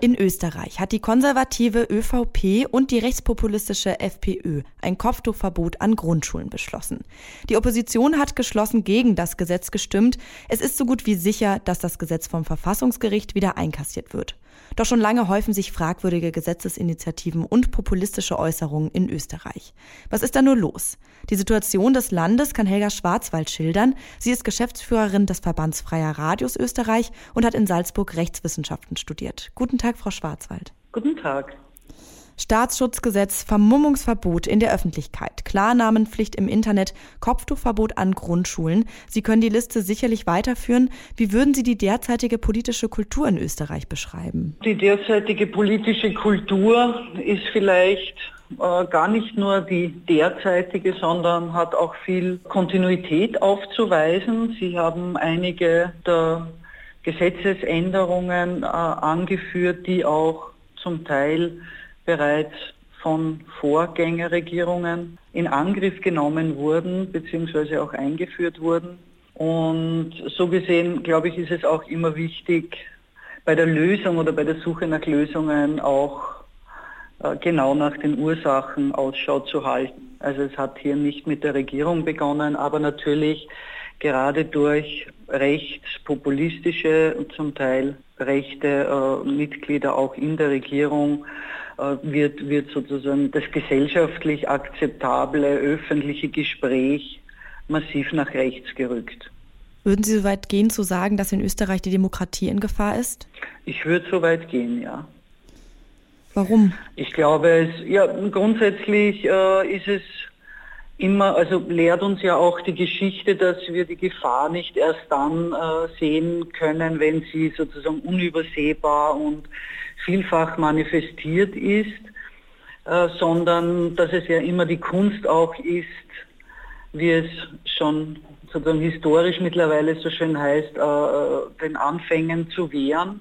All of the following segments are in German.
In Österreich hat die konservative ÖVP und die rechtspopulistische FPÖ ein Kopftuchverbot an Grundschulen beschlossen. Die Opposition hat geschlossen gegen das Gesetz gestimmt. Es ist so gut wie sicher, dass das Gesetz vom Verfassungsgericht wieder einkassiert wird. Doch schon lange häufen sich fragwürdige Gesetzesinitiativen und populistische Äußerungen in Österreich. Was ist da nur los? Die Situation des Landes kann Helga Schwarzwald schildern. Sie ist Geschäftsführerin des Verbands Freier Radios Österreich und hat in Salzburg Rechtswissenschaften studiert. Guten Tag, Frau Schwarzwald. Guten Tag. Staatsschutzgesetz, Vermummungsverbot in der Öffentlichkeit, Klarnamenpflicht im Internet, Kopftuchverbot an Grundschulen. Sie können die Liste sicherlich weiterführen. Wie würden Sie die derzeitige politische Kultur in Österreich beschreiben? Die derzeitige politische Kultur ist vielleicht äh, gar nicht nur die derzeitige, sondern hat auch viel Kontinuität aufzuweisen. Sie haben einige der Gesetzesänderungen äh, angeführt, die auch zum Teil bereits von Vorgängerregierungen in Angriff genommen wurden bzw. auch eingeführt wurden. Und so gesehen, glaube ich, ist es auch immer wichtig, bei der Lösung oder bei der Suche nach Lösungen auch äh, genau nach den Ursachen Ausschau zu halten. Also es hat hier nicht mit der Regierung begonnen, aber natürlich gerade durch rechtspopulistische und zum Teil rechte äh, Mitglieder auch in der Regierung äh, wird, wird sozusagen das gesellschaftlich akzeptable öffentliche Gespräch massiv nach rechts gerückt. Würden Sie so weit gehen zu sagen, dass in Österreich die Demokratie in Gefahr ist? Ich würde so weit gehen, ja. Warum? Ich glaube, es, ja, grundsätzlich äh, ist es immer, also lehrt uns ja auch die Geschichte, dass wir die Gefahr nicht erst dann äh, sehen können, wenn sie sozusagen unübersehbar und vielfach manifestiert ist, äh, sondern dass es ja immer die Kunst auch ist, wie es schon sozusagen historisch mittlerweile so schön heißt, äh, äh den Anfängen zu wehren.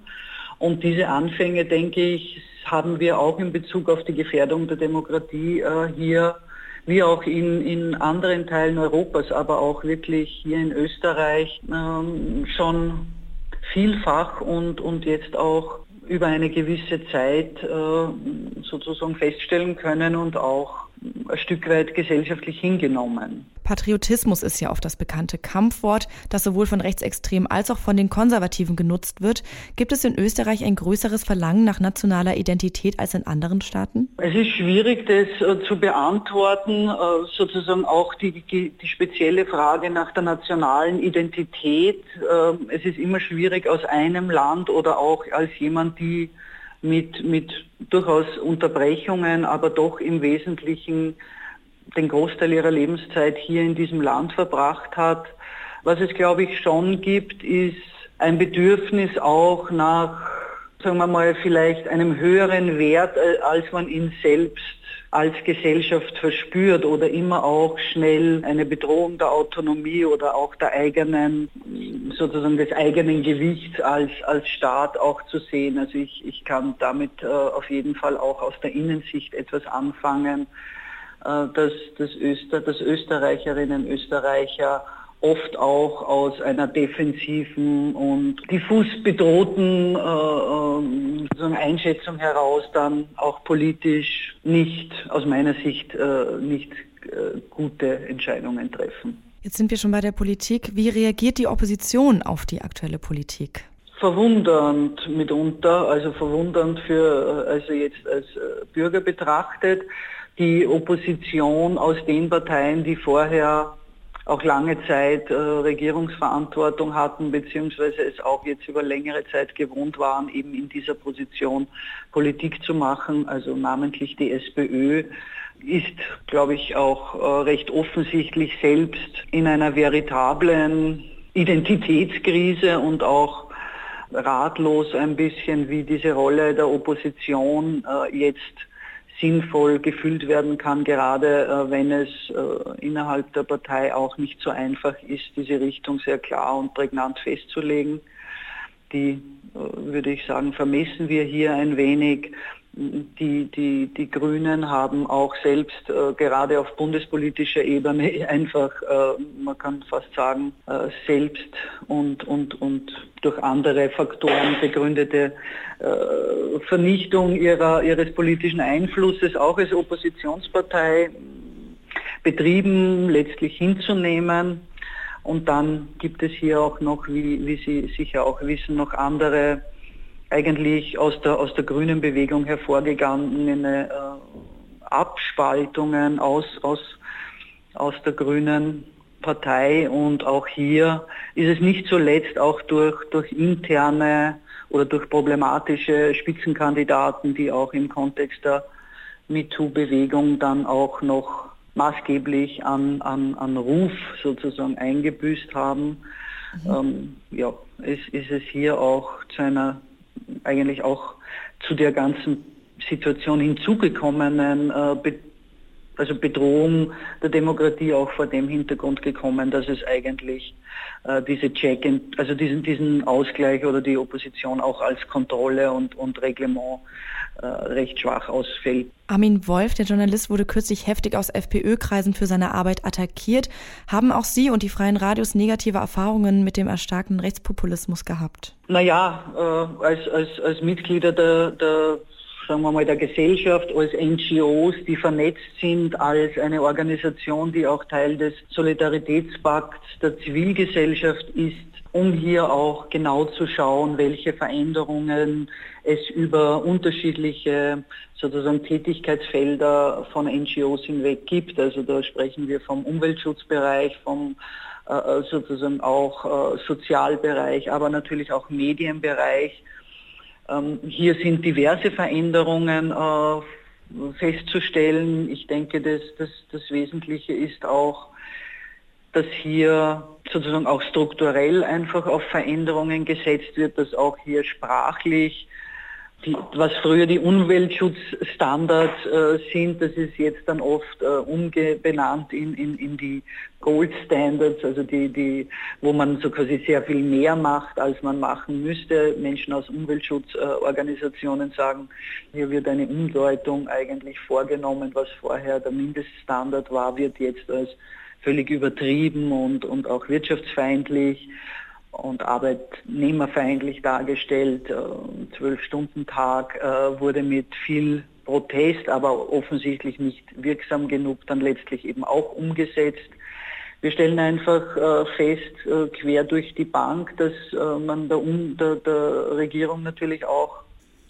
Und diese Anfänge, denke ich, haben wir auch in Bezug auf die Gefährdung der Demokratie äh, hier wie auch in, in anderen Teilen Europas, aber auch wirklich hier in Österreich ähm, schon vielfach und, und jetzt auch über eine gewisse Zeit äh, sozusagen feststellen können und auch ein Stück weit gesellschaftlich hingenommen. Patriotismus ist ja oft das bekannte Kampfwort, das sowohl von Rechtsextremen als auch von den Konservativen genutzt wird. Gibt es in Österreich ein größeres Verlangen nach nationaler Identität als in anderen Staaten? Es ist schwierig, das äh, zu beantworten. Äh, sozusagen auch die, die, die, spezielle Frage nach der nationalen Identität. Äh, es ist immer schwierig aus einem Land oder auch als jemand, die mit, mit durchaus Unterbrechungen, aber doch im Wesentlichen den Großteil ihrer Lebenszeit hier in diesem Land verbracht hat. Was es, glaube ich, schon gibt, ist ein Bedürfnis auch nach, sagen wir mal, vielleicht einem höheren Wert, äh, als man ihn selbst als Gesellschaft verspürt oder immer auch schnell eine Bedrohung der Autonomie oder auch der eigenen, sozusagen des eigenen Gewichts als, als Staat auch zu sehen. Also ich, ich kann damit äh, auf jeden Fall auch aus der Innensicht etwas anfangen, dass, dass, Öster, dass Österreicherinnen, Österreicher oft auch aus einer defensiven und diffus bedrohten äh, äh, Einschätzung heraus dann auch politisch nicht, aus meiner Sicht, äh, nicht äh, gute Entscheidungen treffen. Jetzt sind wir schon bei der Politik. Wie reagiert die Opposition auf die aktuelle Politik? Verwundernd mitunter, also verwundernd für, äh, also jetzt als äh, Bürger betrachtet. Die Opposition aus den Parteien, die vorher auch lange Zeit äh, Regierungsverantwortung hatten, beziehungsweise es auch jetzt über längere Zeit gewohnt waren, eben in dieser Position Politik zu machen, also namentlich die SPÖ, ist, glaube ich, auch äh, recht offensichtlich selbst in einer veritablen Identitätskrise und auch ratlos ein bisschen, wie diese Rolle der Opposition äh, jetzt sinnvoll gefüllt werden kann, gerade äh, wenn es äh, innerhalb der Partei auch nicht so einfach ist, diese Richtung sehr klar und prägnant festzulegen. Die, äh, würde ich sagen, vermessen wir hier ein wenig. Die, die, die Grünen haben auch selbst äh, gerade auf bundespolitischer Ebene einfach, äh, man kann fast sagen, äh, selbst und, und, und durch andere Faktoren begründete äh, Vernichtung ihrer, ihres politischen Einflusses auch als Oppositionspartei betrieben, letztlich hinzunehmen. Und dann gibt es hier auch noch, wie, wie Sie sicher auch wissen, noch andere eigentlich aus der, aus der grünen Bewegung hervorgegangene äh, Abspaltungen aus, aus, aus der grünen Partei und auch hier ist es nicht zuletzt auch durch, durch interne oder durch problematische Spitzenkandidaten, die auch im Kontext der MeToo-Bewegung dann auch noch maßgeblich an, an, an Ruf sozusagen eingebüßt haben. Mhm. Ähm, ja, es ist es hier auch zu einer eigentlich auch zu der ganzen Situation hinzugekommenen äh, also Bedrohung der Demokratie auch vor dem Hintergrund gekommen, dass es eigentlich äh, diese Check, in, also diesen, diesen Ausgleich oder die Opposition auch als Kontrolle und, und Reglement äh, recht schwach ausfällt. Armin Wolf, der Journalist, wurde kürzlich heftig aus FPÖ-Kreisen für seine Arbeit attackiert. Haben auch Sie und die Freien Radios negative Erfahrungen mit dem erstarkten Rechtspopulismus gehabt? Naja, äh, als, als, als Mitglieder der, der sagen wir mal, der Gesellschaft, als NGOs, die vernetzt sind, als eine Organisation, die auch Teil des Solidaritätspakts der Zivilgesellschaft ist, um hier auch genau zu schauen, welche Veränderungen es über unterschiedliche sozusagen Tätigkeitsfelder von NGOs hinweg gibt. Also da sprechen wir vom Umweltschutzbereich, vom äh, sozusagen auch äh, Sozialbereich, aber natürlich auch Medienbereich. Ähm, hier sind diverse Veränderungen äh, festzustellen. Ich denke, das, das, das Wesentliche ist auch, dass hier sozusagen auch strukturell einfach auf Veränderungen gesetzt wird, dass auch hier sprachlich was früher die Umweltschutzstandards äh, sind, das ist jetzt dann oft äh, umbenannt in, in, in die Gold Standards, also die, die, wo man so quasi sehr viel mehr macht, als man machen müsste. Menschen aus Umweltschutzorganisationen äh, sagen, hier wird eine Umdeutung eigentlich vorgenommen, was vorher der Mindeststandard war, wird jetzt als völlig übertrieben und, und auch wirtschaftsfeindlich und arbeitnehmerfeindlich dargestellt. Äh, Zwölf-Stunden-Tag äh, wurde mit viel Protest, aber offensichtlich nicht wirksam genug, dann letztlich eben auch umgesetzt. Wir stellen einfach äh, fest, quer durch die Bank, dass man der, der, der Regierung natürlich auch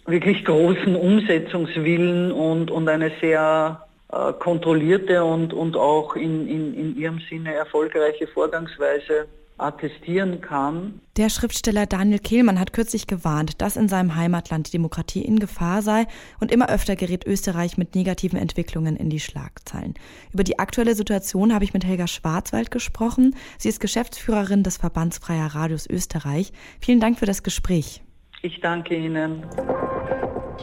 wirklich großen Umsetzungswillen und, und eine sehr kontrollierte und, und auch in, in, in ihrem Sinne erfolgreiche Vorgangsweise attestieren kann. Der Schriftsteller Daniel Kehlmann hat kürzlich gewarnt, dass in seinem Heimatland die Demokratie in Gefahr sei und immer öfter gerät Österreich mit negativen Entwicklungen in die Schlagzeilen. Über die aktuelle Situation habe ich mit Helga Schwarzwald gesprochen. Sie ist Geschäftsführerin des Verbands Freier Radios Österreich. Vielen Dank für das Gespräch. Ich danke Ihnen.